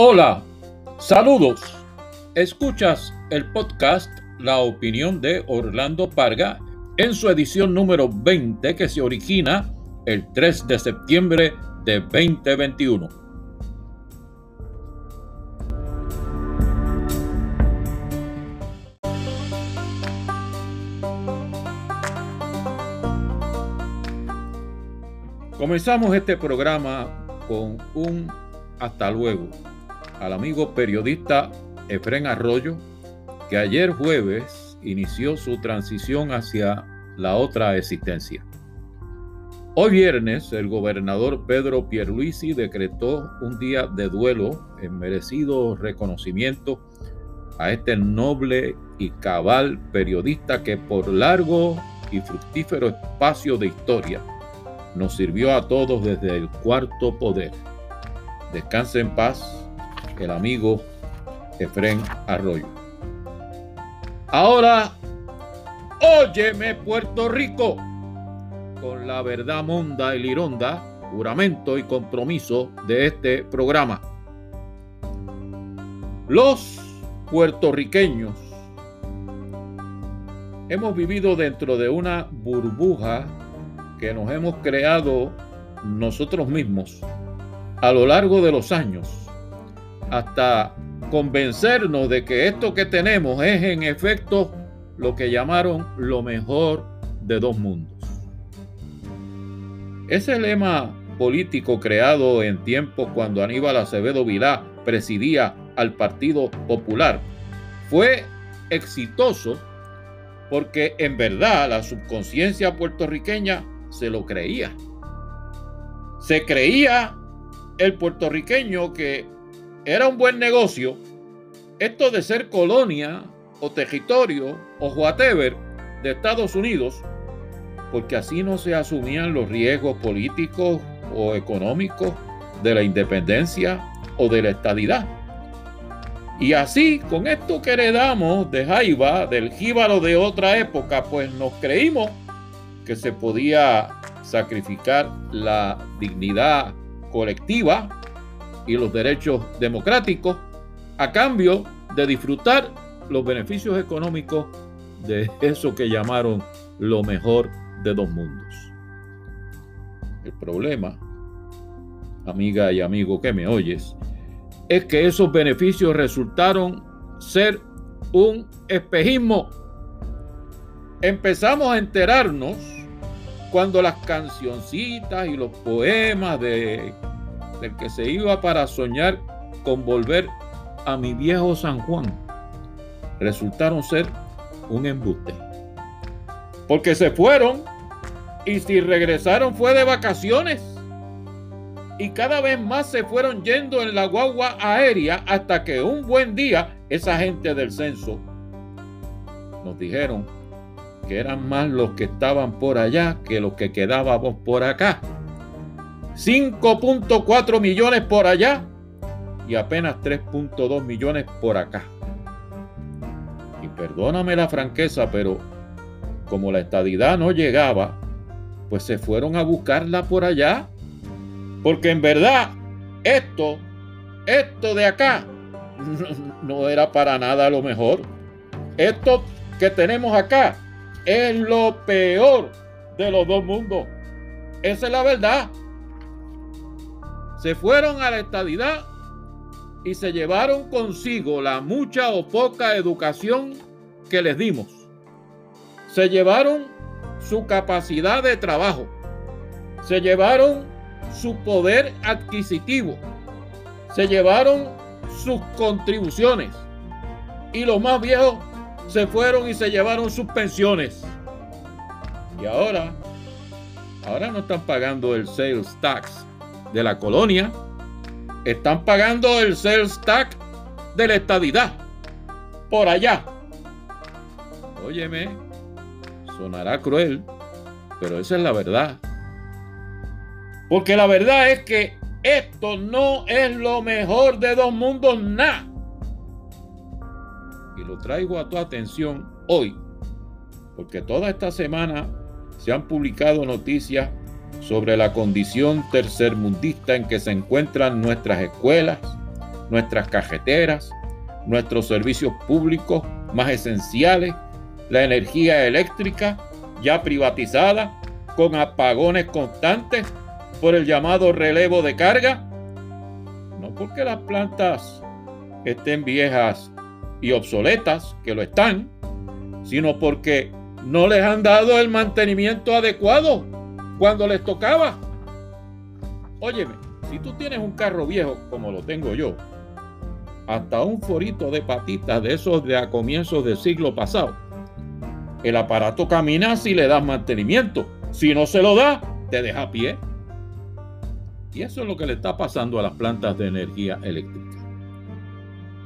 Hola, saludos. Escuchas el podcast La opinión de Orlando Parga en su edición número 20 que se origina el 3 de septiembre de 2021. Comenzamos este programa con un hasta luego al amigo periodista Efren Arroyo, que ayer jueves inició su transición hacia la otra existencia. Hoy viernes, el gobernador Pedro Pierluisi decretó un día de duelo en merecido reconocimiento a este noble y cabal periodista que por largo y fructífero espacio de historia nos sirvió a todos desde el cuarto poder. Descanse en paz el amigo Efren Arroyo. Ahora, óyeme Puerto Rico, con la verdad monda y lironda, juramento y compromiso de este programa. Los puertorriqueños hemos vivido dentro de una burbuja que nos hemos creado nosotros mismos a lo largo de los años hasta convencernos de que esto que tenemos es en efecto lo que llamaron lo mejor de dos mundos. Ese lema político creado en tiempos cuando Aníbal Acevedo Vilá presidía al Partido Popular fue exitoso porque en verdad la subconsciencia puertorriqueña se lo creía. Se creía el puertorriqueño que era un buen negocio esto de ser colonia o territorio o whatever de Estados Unidos, porque así no se asumían los riesgos políticos o económicos de la independencia o de la estadidad. Y así, con esto que heredamos de Jaiba, del jíbaro de otra época, pues nos creímos que se podía sacrificar la dignidad colectiva y los derechos democráticos a cambio de disfrutar los beneficios económicos de eso que llamaron lo mejor de dos mundos. El problema, amiga y amigo que me oyes, es que esos beneficios resultaron ser un espejismo. Empezamos a enterarnos cuando las cancioncitas y los poemas de del que se iba para soñar con volver a mi viejo San Juan, resultaron ser un embuste. Porque se fueron y si regresaron fue de vacaciones. Y cada vez más se fueron yendo en la guagua aérea hasta que un buen día esa gente del censo nos dijeron que eran más los que estaban por allá que los que quedábamos por acá. 5.4 millones por allá y apenas 3.2 millones por acá. Y perdóname la franqueza, pero como la estadidad no llegaba, pues se fueron a buscarla por allá. Porque en verdad, esto, esto de acá, no era para nada lo mejor. Esto que tenemos acá es lo peor de los dos mundos. Esa es la verdad se fueron a la estadidad y se llevaron consigo la mucha o poca educación que les dimos. Se llevaron su capacidad de trabajo. Se llevaron su poder adquisitivo. Se llevaron sus contribuciones. Y los más viejos se fueron y se llevaron sus pensiones. Y ahora, ahora no están pagando el sales tax de la colonia están pagando el sales tax de la estadidad. Por allá. Óyeme, sonará cruel, pero esa es la verdad. Porque la verdad es que esto no es lo mejor de dos mundos, nada. Y lo traigo a tu atención hoy, porque toda esta semana se han publicado noticias sobre la condición tercermundista en que se encuentran nuestras escuelas, nuestras cajeteras, nuestros servicios públicos más esenciales, la energía eléctrica ya privatizada, con apagones constantes por el llamado relevo de carga. No porque las plantas estén viejas y obsoletas, que lo están, sino porque no les han dado el mantenimiento adecuado cuando les tocaba. Óyeme, si tú tienes un carro viejo como lo tengo yo, hasta un forito de patitas de esos de a comienzos del siglo pasado, el aparato camina si le das mantenimiento. Si no se lo da, te deja a pie. Y eso es lo que le está pasando a las plantas de energía eléctrica.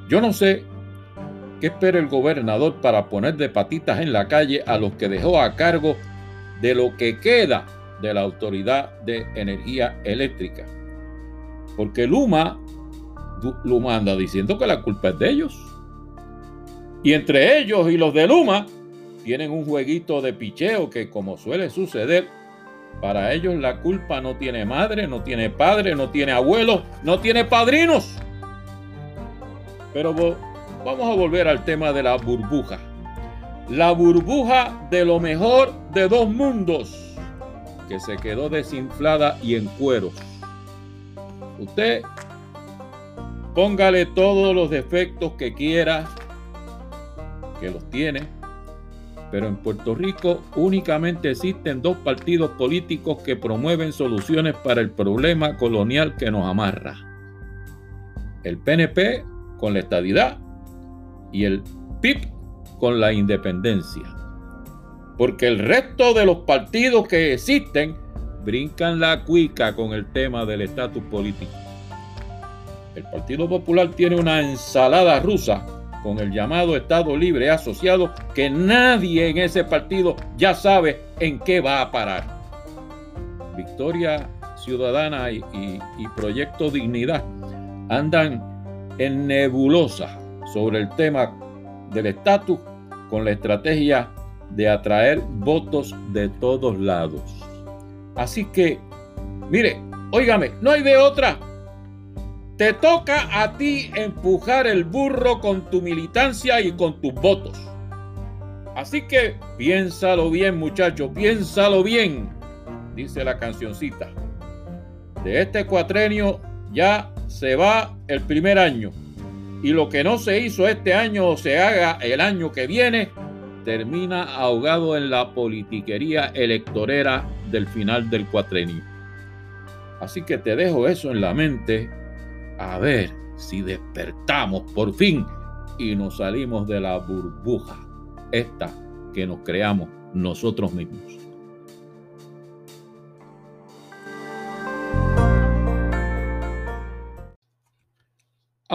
Yo no sé qué espera el gobernador para poner de patitas en la calle a los que dejó a cargo de lo que queda de la Autoridad de Energía Eléctrica. Porque Luma, Luma anda diciendo que la culpa es de ellos. Y entre ellos y los de Luma tienen un jueguito de picheo que como suele suceder, para ellos la culpa no tiene madre, no tiene padre, no tiene abuelo, no tiene padrinos. Pero vamos a volver al tema de la burbuja. La burbuja de lo mejor de dos mundos, que se quedó desinflada y en cueros. Usted póngale todos los defectos que quiera, que los tiene, pero en Puerto Rico únicamente existen dos partidos políticos que promueven soluciones para el problema colonial que nos amarra. El PNP con la estadidad y el PIB con la independencia. Porque el resto de los partidos que existen brincan la cuica con el tema del estatus político. El Partido Popular tiene una ensalada rusa con el llamado Estado Libre Asociado que nadie en ese partido ya sabe en qué va a parar. Victoria Ciudadana y, Proyecto Dignidad andan en nebulosa sobre el tema del estatus con la estrategia de atraer votos de todos lados. Así que, mire, óigame, no hay de otra. Te toca a ti empujar el burro con tu militancia y con tus votos. Así que piénsalo bien, muchacho, piénsalo bien, dice la cancioncita. De este cuatrenio ya se va el primer año. Y lo que no se hizo este año o se haga el año que viene, termina ahogado en la politiquería electorera del final del cuatrenio. Así que te dejo eso en la mente a ver si despertamos por fin y nos salimos de la burbuja, esta que nos creamos nosotros mismos.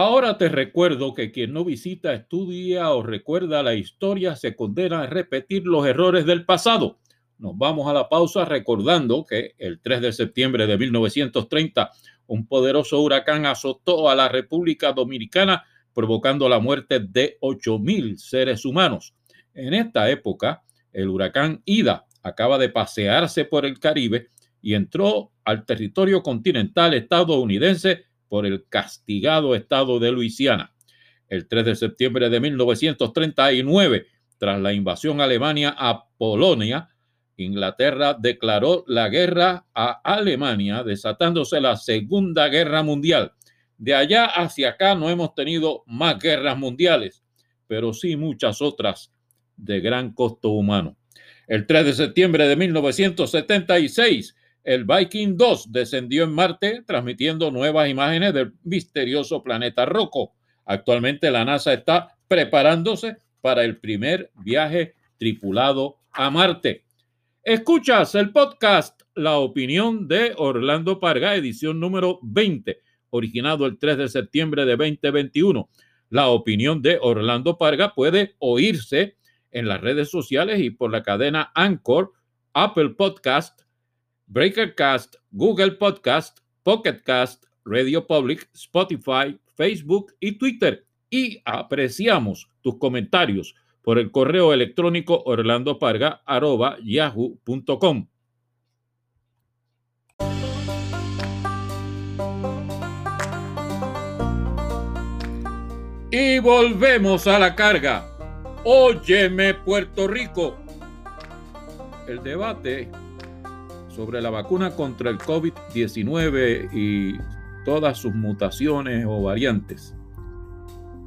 Ahora te recuerdo que quien no visita, estudia o recuerda la historia se condena a repetir los errores del pasado. Nos vamos a la pausa recordando que el 3 de septiembre de 1930 un poderoso huracán azotó a la República Dominicana, provocando la muerte de 8.000 seres humanos. En esta época, el huracán Ida acaba de pasearse por el Caribe y entró al territorio continental estadounidense por el castigado estado de Luisiana. El 3 de septiembre de 1939, tras la invasión alemania a Polonia, Inglaterra declaró la guerra a Alemania, desatándose la Segunda Guerra Mundial. De allá hacia acá no hemos tenido más guerras mundiales, pero sí muchas otras de gran costo humano. El 3 de septiembre de 1976, el Viking 2 descendió en Marte transmitiendo nuevas imágenes del misterioso planeta Rocco. Actualmente la NASA está preparándose para el primer viaje tripulado a Marte. Escuchas el podcast La opinión de Orlando Parga, edición número 20, originado el 3 de septiembre de 2021. La opinión de Orlando Parga puede oírse en las redes sociales y por la cadena Anchor, Apple Podcast, Breakercast, Google Podcast, Pocketcast, Radio Public, Spotify, Facebook y Twitter. Y apreciamos tus comentarios por el correo electrónico orlandoparga.yahoo.com. Y volvemos a la carga. Óyeme, Puerto Rico. El debate sobre la vacuna contra el COVID-19 y todas sus mutaciones o variantes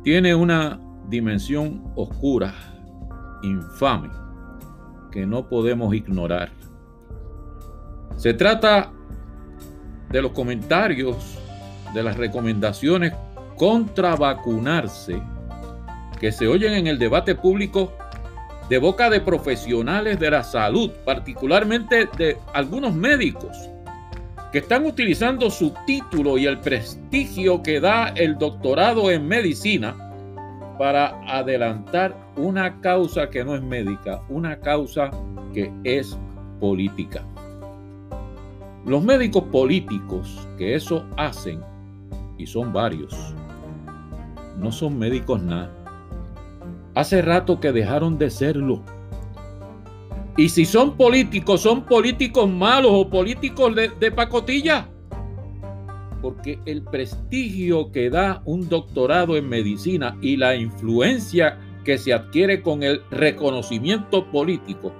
tiene una dimensión oscura, infame, que no podemos ignorar. Se trata de los comentarios, de las recomendaciones contra vacunarse que se oyen en el debate público de boca de profesionales de la salud, particularmente de algunos médicos, que están utilizando su título y el prestigio que da el doctorado en medicina para adelantar una causa que no es médica, una causa que es política. Los médicos políticos que eso hacen, y son varios, no son médicos nada. Hace rato que dejaron de serlo. Y si son políticos, son políticos malos o políticos de, pacotilla. Porque el prestigio que da un doctorado en medicina y la influencia que se adquiere con el reconocimiento político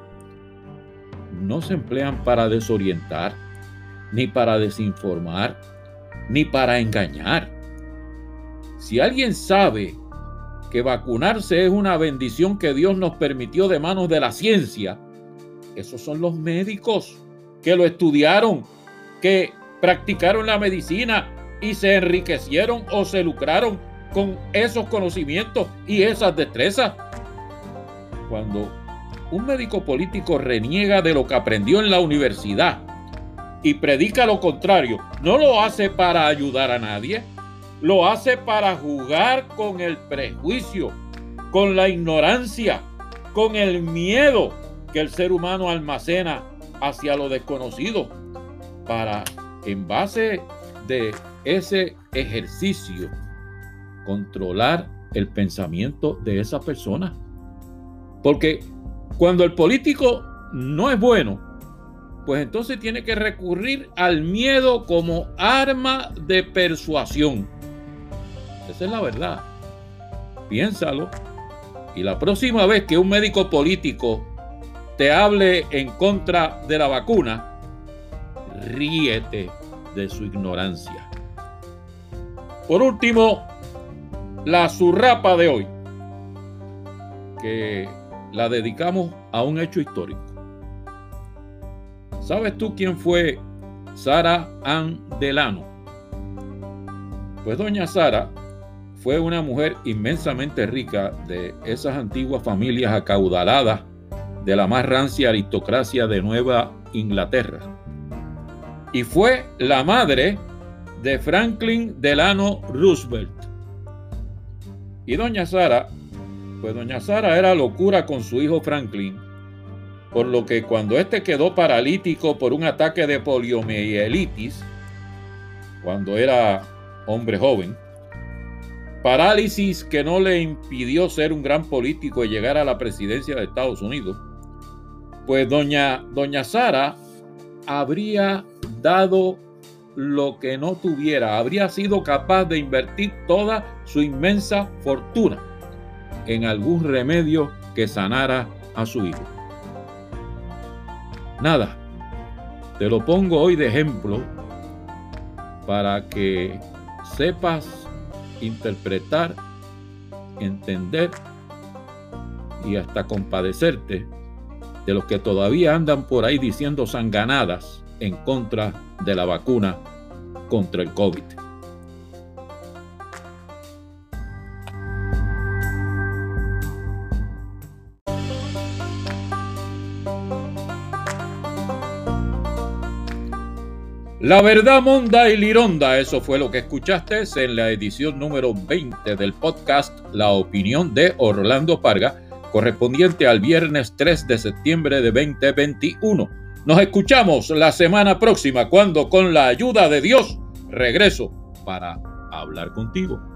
no se emplean para desorientar, ni para desinformar, ni para engañar. Si alguien sabe que vacunarse es una bendición que Dios nos permitió de manos de la ciencia, esos son los médicos que lo estudiaron, que practicaron la medicina y se enriquecieron o se lucraron con esos conocimientos y esas destrezas. Cuando un médico político reniega de lo que aprendió en la universidad y predica lo contrario, no lo hace para ayudar a nadie, lo hace para jugar con el prejuicio, con la ignorancia, con el miedo que el ser humano almacena hacia lo desconocido, para, en base de ese ejercicio, controlar el pensamiento de esa persona. Porque cuando el político no es bueno, pues entonces tiene que recurrir al miedo como arma de persuasión. Esa es la verdad. Piénsalo. Y la próxima vez que un médico político te hable en contra de la vacuna, ríete de su ignorancia. Por último, la surrapa de hoy, que la dedicamos a un hecho histórico. ¿Sabes tú quién fue Sara Ann Delano? Pues doña Sara fue una mujer inmensamente rica de esas antiguas familias acaudaladas de la más rancia aristocracia de Nueva Inglaterra. Y fue la madre de Franklin Delano Roosevelt. Y doña Sara, pues doña Sara era locura con su hijo Franklin, por lo que cuando éste quedó paralítico por un ataque de poliomielitis, cuando era hombre joven, parálisis que no le impidió ser un gran político y llegar a la presidencia de Estados Unidos, pues doña, doña Sara habría dado lo que no tuviera, habría sido capaz de invertir toda su inmensa fortuna en algún remedio que sanara a su hijo. Nada, te lo pongo hoy de ejemplo para que sepas interpretar, entender y hasta compadecerte de los que todavía andan por ahí diciendo sanganadas en contra de la vacuna contra el COVID. La verdad monda y lironda, eso fue lo que escuchaste en la edición número 20 del podcast La opinión de Orlando Parga, correspondiente al viernes 3 de septiembre de 2021. Nos escuchamos la semana próxima cuando con la ayuda de Dios regreso para hablar contigo.